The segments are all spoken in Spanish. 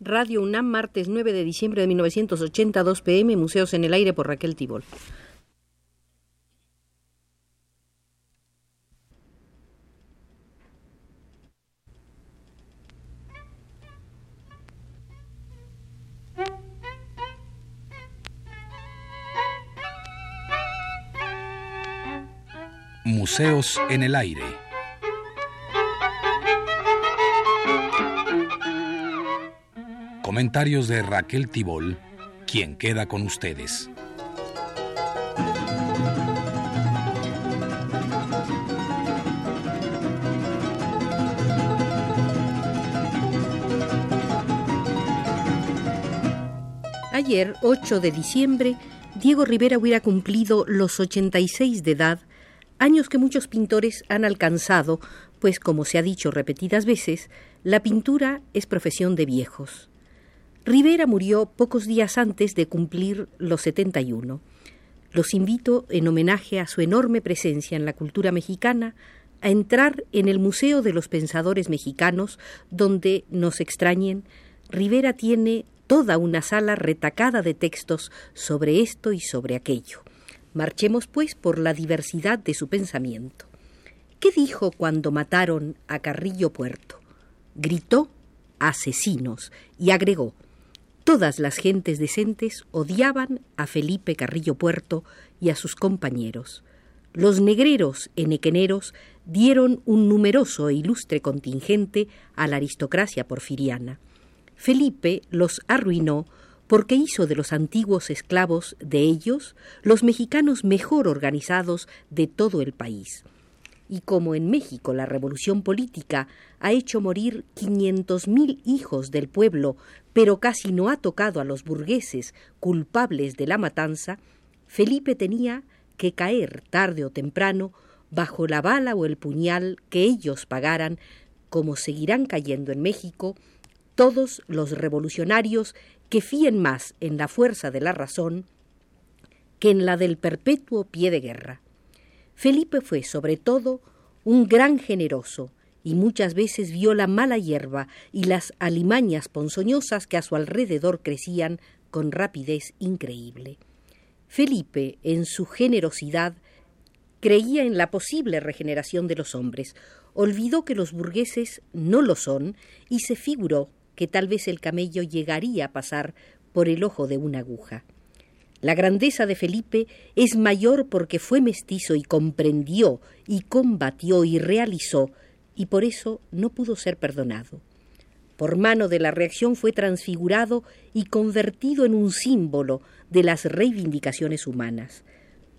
Radio UNAM, martes 9 de diciembre de 1982 pm, Museos en el Aire por Raquel Tibol. Museos en el Aire. Comentarios de Raquel Tibol, quien queda con ustedes. Ayer, 8 de diciembre, Diego Rivera hubiera cumplido los 86 de edad, años que muchos pintores han alcanzado, pues como se ha dicho repetidas veces, la pintura es profesión de viejos. Rivera murió pocos días antes de cumplir los 71. Los invito, en homenaje a su enorme presencia en la cultura mexicana, a entrar en el Museo de los Pensadores Mexicanos, donde, nos extrañen, Rivera tiene toda una sala retacada de textos sobre esto y sobre aquello. Marchemos, pues, por la diversidad de su pensamiento. ¿Qué dijo cuando mataron a Carrillo Puerto? Gritó asesinos y agregó Todas las gentes decentes odiaban a Felipe Carrillo Puerto y a sus compañeros. Los negreros enequeneros dieron un numeroso e ilustre contingente a la aristocracia porfiriana. Felipe los arruinó porque hizo de los antiguos esclavos de ellos los mexicanos mejor organizados de todo el país y como en México la revolución política ha hecho morir quinientos mil hijos del pueblo, pero casi no ha tocado a los burgueses culpables de la matanza, Felipe tenía que caer tarde o temprano bajo la bala o el puñal que ellos pagaran, como seguirán cayendo en México todos los revolucionarios que fíen más en la fuerza de la razón que en la del perpetuo pie de guerra. Felipe fue, sobre todo, un gran generoso, y muchas veces vio la mala hierba y las alimañas ponzoñosas que a su alrededor crecían con rapidez increíble. Felipe, en su generosidad, creía en la posible regeneración de los hombres, olvidó que los burgueses no lo son y se figuró que tal vez el camello llegaría a pasar por el ojo de una aguja. La grandeza de Felipe es mayor porque fue mestizo y comprendió y combatió y realizó, y por eso no pudo ser perdonado. Por mano de la reacción fue transfigurado y convertido en un símbolo de las reivindicaciones humanas.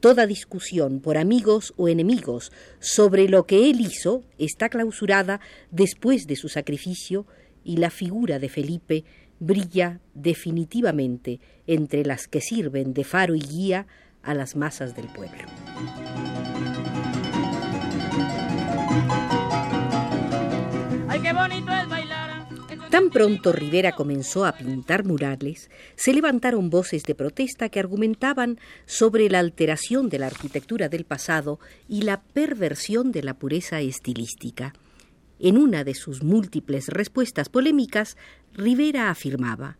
Toda discusión, por amigos o enemigos, sobre lo que él hizo está clausurada después de su sacrificio y la figura de Felipe brilla definitivamente entre las que sirven de faro y guía a las masas del pueblo. Tan pronto Rivera comenzó a pintar murales, se levantaron voces de protesta que argumentaban sobre la alteración de la arquitectura del pasado y la perversión de la pureza estilística. En una de sus múltiples respuestas polémicas, Rivera afirmaba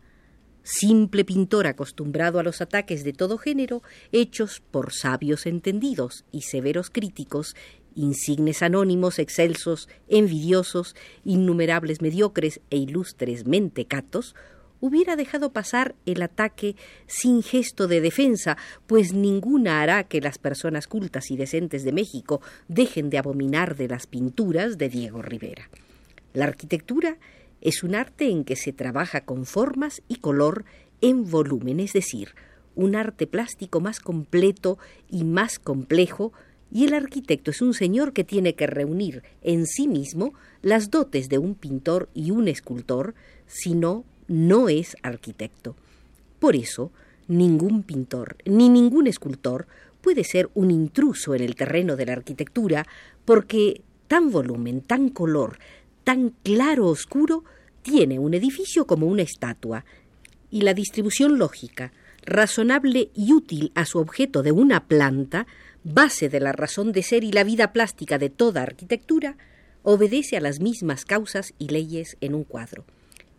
simple pintor acostumbrado a los ataques de todo género, hechos por sabios entendidos y severos críticos, insignes anónimos, excelsos, envidiosos, innumerables mediocres e ilustres mentecatos, hubiera dejado pasar el ataque sin gesto de defensa, pues ninguna hará que las personas cultas y decentes de México dejen de abominar de las pinturas de Diego Rivera. La arquitectura es un arte en que se trabaja con formas y color en volumen, es decir, un arte plástico más completo y más complejo, y el arquitecto es un señor que tiene que reunir en sí mismo las dotes de un pintor y un escultor, si no no es arquitecto. Por eso, ningún pintor ni ningún escultor puede ser un intruso en el terreno de la arquitectura, porque tan volumen, tan color, tan claro oscuro, tiene un edificio como una estatua, y la distribución lógica, razonable y útil a su objeto de una planta, base de la razón de ser y la vida plástica de toda arquitectura, obedece a las mismas causas y leyes en un cuadro.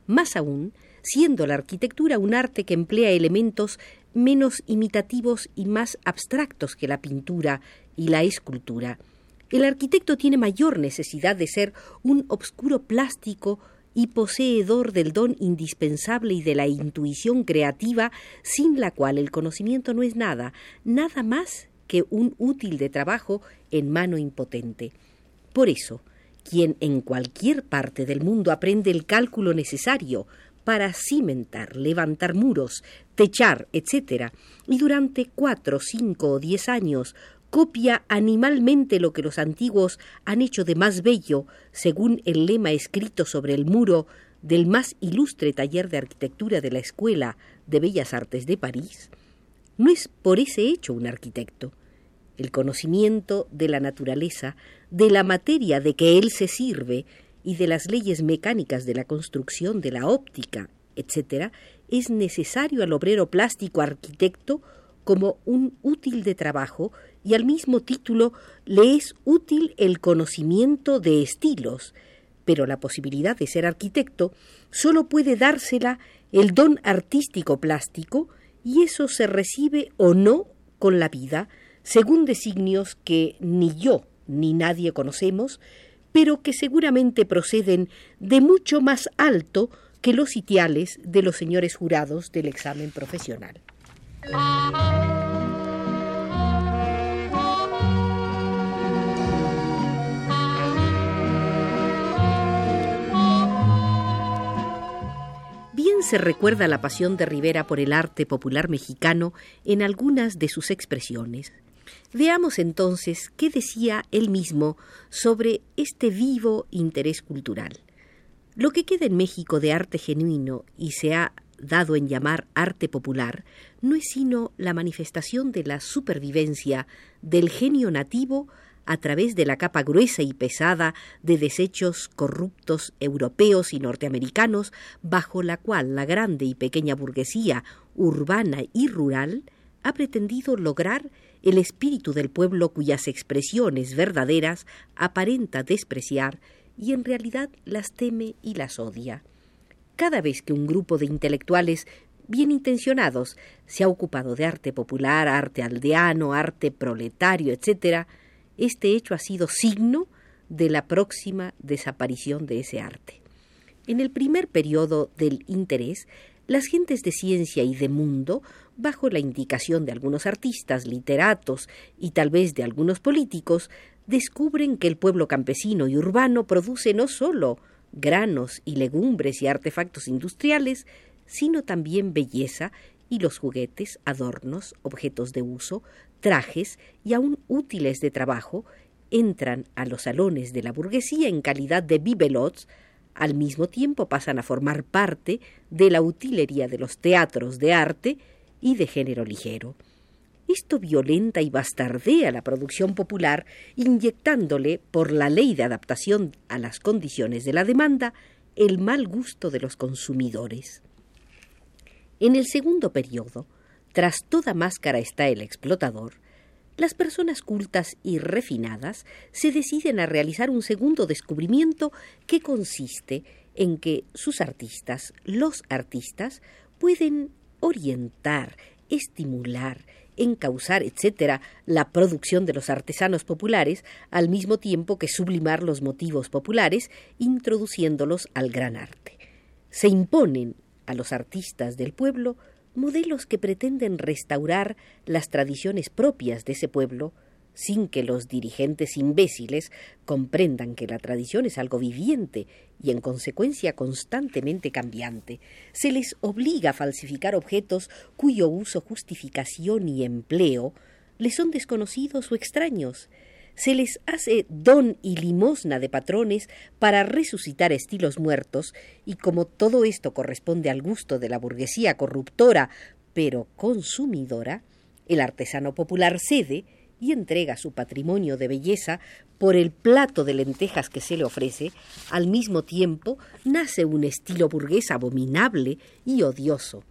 Más aún, siendo la arquitectura un arte que emplea elementos menos imitativos y más abstractos que la pintura y la escultura. El arquitecto tiene mayor necesidad de ser un obscuro plástico y poseedor del don indispensable y de la intuición creativa, sin la cual el conocimiento no es nada, nada más que un útil de trabajo en mano impotente. Por eso, quien en cualquier parte del mundo aprende el cálculo necesario para cimentar, levantar muros, techar, etc., y durante cuatro, cinco o diez años copia animalmente lo que los antiguos han hecho de más bello, según el lema escrito sobre el muro del más ilustre taller de arquitectura de la Escuela de Bellas Artes de París, no es por ese hecho un arquitecto. El conocimiento de la naturaleza, de la materia de que él se sirve y de las leyes mecánicas de la construcción, de la óptica, etc., es necesario al obrero plástico arquitecto como un útil de trabajo y al mismo título le es útil el conocimiento de estilos, pero la posibilidad de ser arquitecto solo puede dársela el don artístico plástico y eso se recibe o no con la vida, según designios que ni yo ni nadie conocemos, pero que seguramente proceden de mucho más alto que los sitiales de los señores jurados del examen profesional. Bien se recuerda la pasión de Rivera por el arte popular mexicano en algunas de sus expresiones. Veamos entonces qué decía él mismo sobre este vivo interés cultural. Lo que queda en México de arte genuino y se ha dado en llamar arte popular, no es sino la manifestación de la supervivencia del genio nativo a través de la capa gruesa y pesada de desechos corruptos europeos y norteamericanos, bajo la cual la grande y pequeña burguesía urbana y rural ha pretendido lograr el espíritu del pueblo cuyas expresiones verdaderas aparenta despreciar y en realidad las teme y las odia. Cada vez que un grupo de intelectuales bien intencionados se ha ocupado de arte popular, arte aldeano, arte proletario, etc., este hecho ha sido signo de la próxima desaparición de ese arte. En el primer periodo del interés, las gentes de ciencia y de mundo, bajo la indicación de algunos artistas, literatos y tal vez de algunos políticos, descubren que el pueblo campesino y urbano produce no sólo granos y legumbres y artefactos industriales, sino también belleza y los juguetes, adornos, objetos de uso, trajes y aún útiles de trabajo, entran a los salones de la burguesía en calidad de bibelots, al mismo tiempo pasan a formar parte de la utilería de los teatros de arte y de género ligero. Esto violenta y bastardea la producción popular, inyectándole, por la ley de adaptación a las condiciones de la demanda, el mal gusto de los consumidores. En el segundo periodo, tras toda máscara está el explotador, las personas cultas y refinadas se deciden a realizar un segundo descubrimiento que consiste en que sus artistas, los artistas, pueden orientar, estimular, encauzar, etcétera, la producción de los artesanos populares, al mismo tiempo que sublimar los motivos populares, introduciéndolos al gran arte. Se imponen a los artistas del pueblo modelos que pretenden restaurar las tradiciones propias de ese pueblo, sin que los dirigentes imbéciles comprendan que la tradición es algo viviente y en consecuencia constantemente cambiante. Se les obliga a falsificar objetos cuyo uso, justificación y empleo les son desconocidos o extraños. Se les hace don y limosna de patrones para resucitar estilos muertos, y como todo esto corresponde al gusto de la burguesía corruptora pero consumidora, el artesano popular cede y entrega su patrimonio de belleza por el plato de lentejas que se le ofrece, al mismo tiempo nace un estilo burgués abominable y odioso.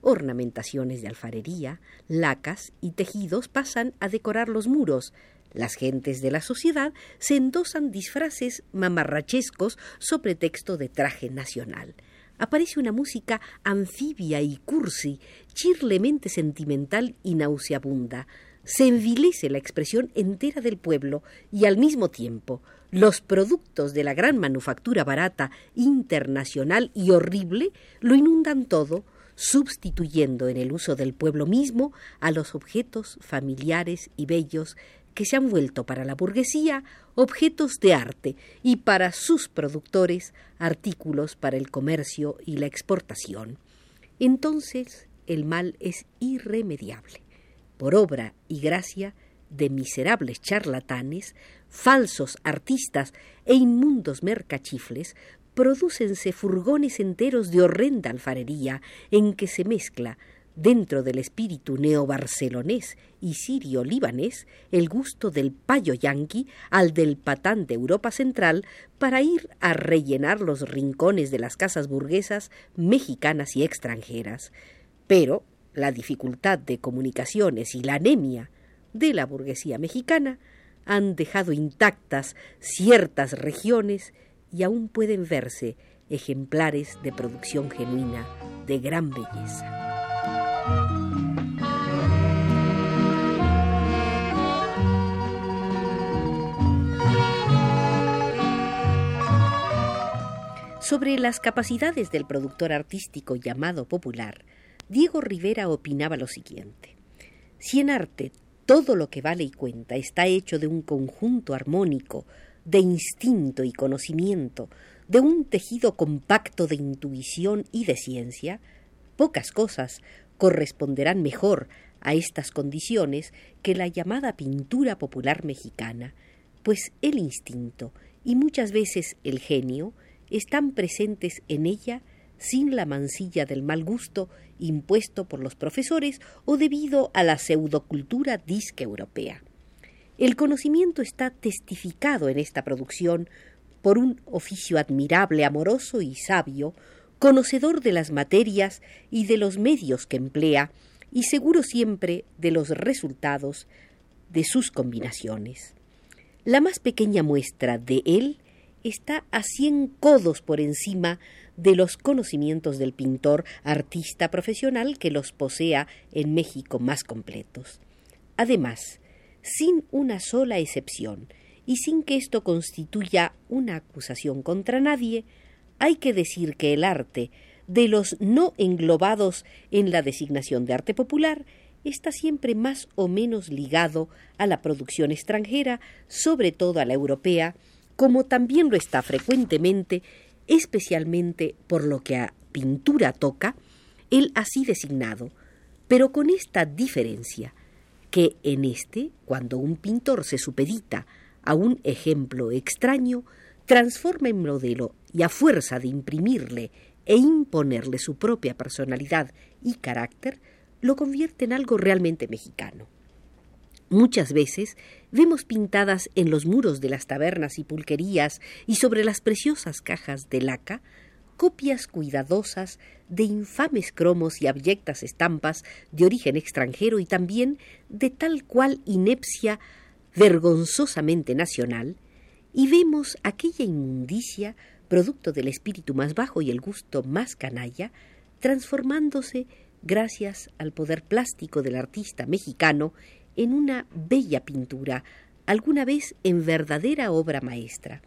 Ornamentaciones de alfarería, lacas y tejidos pasan a decorar los muros. Las gentes de la sociedad se endosan disfraces mamarrachescos sobre texto de traje nacional. aparece una música anfibia y cursi, chirlemente sentimental y nauseabunda. Se envilece la expresión entera del pueblo y al mismo tiempo los productos de la gran manufactura barata, internacional y horrible lo inundan todo, sustituyendo en el uso del pueblo mismo a los objetos familiares y bellos que se han vuelto para la burguesía objetos de arte y para sus productores artículos para el comercio y la exportación. Entonces el mal es irremediable. Por obra y gracia de miserables charlatanes, falsos artistas e inmundos mercachifles, prodúcense furgones enteros de horrenda alfarería en que se mezcla dentro del espíritu neobarcelonés y sirio-libanés el gusto del payo yanqui al del patán de Europa Central para ir a rellenar los rincones de las casas burguesas mexicanas y extranjeras. Pero la dificultad de comunicaciones y la anemia de la burguesía mexicana han dejado intactas ciertas regiones y aún pueden verse ejemplares de producción genuina de gran belleza. Sobre las capacidades del productor artístico llamado popular, Diego Rivera opinaba lo siguiente. Si en arte todo lo que vale y cuenta está hecho de un conjunto armónico, de instinto y conocimiento, de un tejido compacto de intuición y de ciencia, pocas cosas corresponderán mejor a estas condiciones que la llamada pintura popular mexicana, pues el instinto y muchas veces el genio están presentes en ella sin la mancilla del mal gusto impuesto por los profesores o debido a la pseudocultura disque europea. El conocimiento está testificado en esta producción por un oficio admirable, amoroso y sabio, conocedor de las materias y de los medios que emplea, y seguro siempre de los resultados de sus combinaciones. La más pequeña muestra de él está a cien codos por encima de los conocimientos del pintor artista profesional que los posea en México más completos. Además, sin una sola excepción, y sin que esto constituya una acusación contra nadie, hay que decir que el arte, de los no englobados en la designación de arte popular, está siempre más o menos ligado a la producción extranjera, sobre todo a la europea, como también lo está frecuentemente, especialmente por lo que a pintura toca, el así designado, pero con esta diferencia, que en este, cuando un pintor se supedita a un ejemplo extraño, transforma en modelo y a fuerza de imprimirle e imponerle su propia personalidad y carácter, lo convierte en algo realmente mexicano. Muchas veces vemos pintadas en los muros de las tabernas y pulquerías y sobre las preciosas cajas de laca copias cuidadosas de infames cromos y abyectas estampas de origen extranjero y también de tal cual inepcia vergonzosamente nacional, y vemos aquella inmundicia, producto del espíritu más bajo y el gusto más canalla, transformándose, gracias al poder plástico del artista mexicano, en una bella pintura, alguna vez en verdadera obra maestra.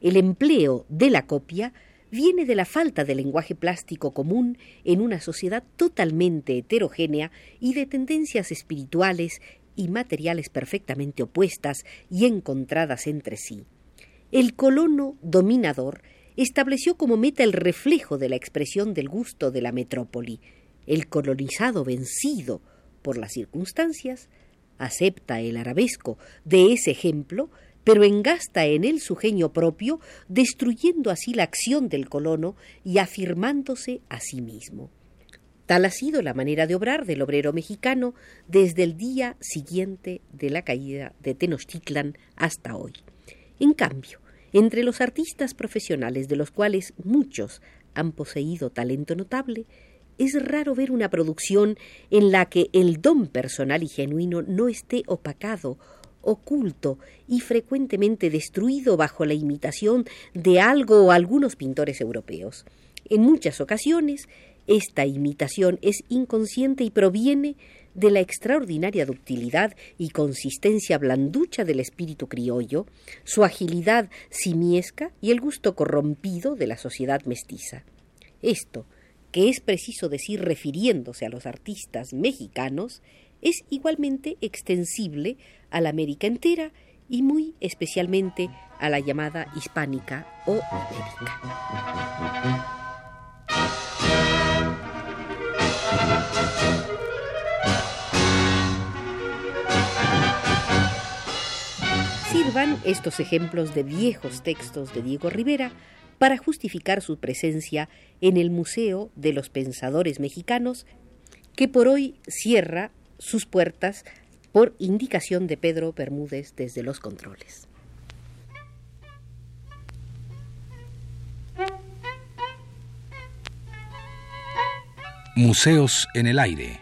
El empleo de la copia viene de la falta de lenguaje plástico común en una sociedad totalmente heterogénea y de tendencias espirituales y materiales perfectamente opuestas y encontradas entre sí. El colono dominador estableció como meta el reflejo de la expresión del gusto de la metrópoli. El colonizado vencido por las circunstancias acepta el arabesco de ese ejemplo, pero engasta en él su genio propio, destruyendo así la acción del colono y afirmándose a sí mismo. Tal ha sido la manera de obrar del obrero mexicano desde el día siguiente de la caída de Tenochtitlan hasta hoy. En cambio, entre los artistas profesionales, de los cuales muchos han poseído talento notable, es raro ver una producción en la que el don personal y genuino no esté opacado, oculto y frecuentemente destruido bajo la imitación de algo o algunos pintores europeos. En muchas ocasiones, esta imitación es inconsciente y proviene de la extraordinaria ductilidad y consistencia blanducha del espíritu criollo, su agilidad simiesca y el gusto corrompido de la sociedad mestiza. Esto, que es preciso decir refiriéndose a los artistas mexicanos, es igualmente extensible a la América entera y muy especialmente a la llamada hispánica o América. Estos ejemplos de viejos textos de Diego Rivera para justificar su presencia en el Museo de los Pensadores Mexicanos, que por hoy cierra sus puertas por indicación de Pedro Bermúdez desde los controles. Museos en el aire.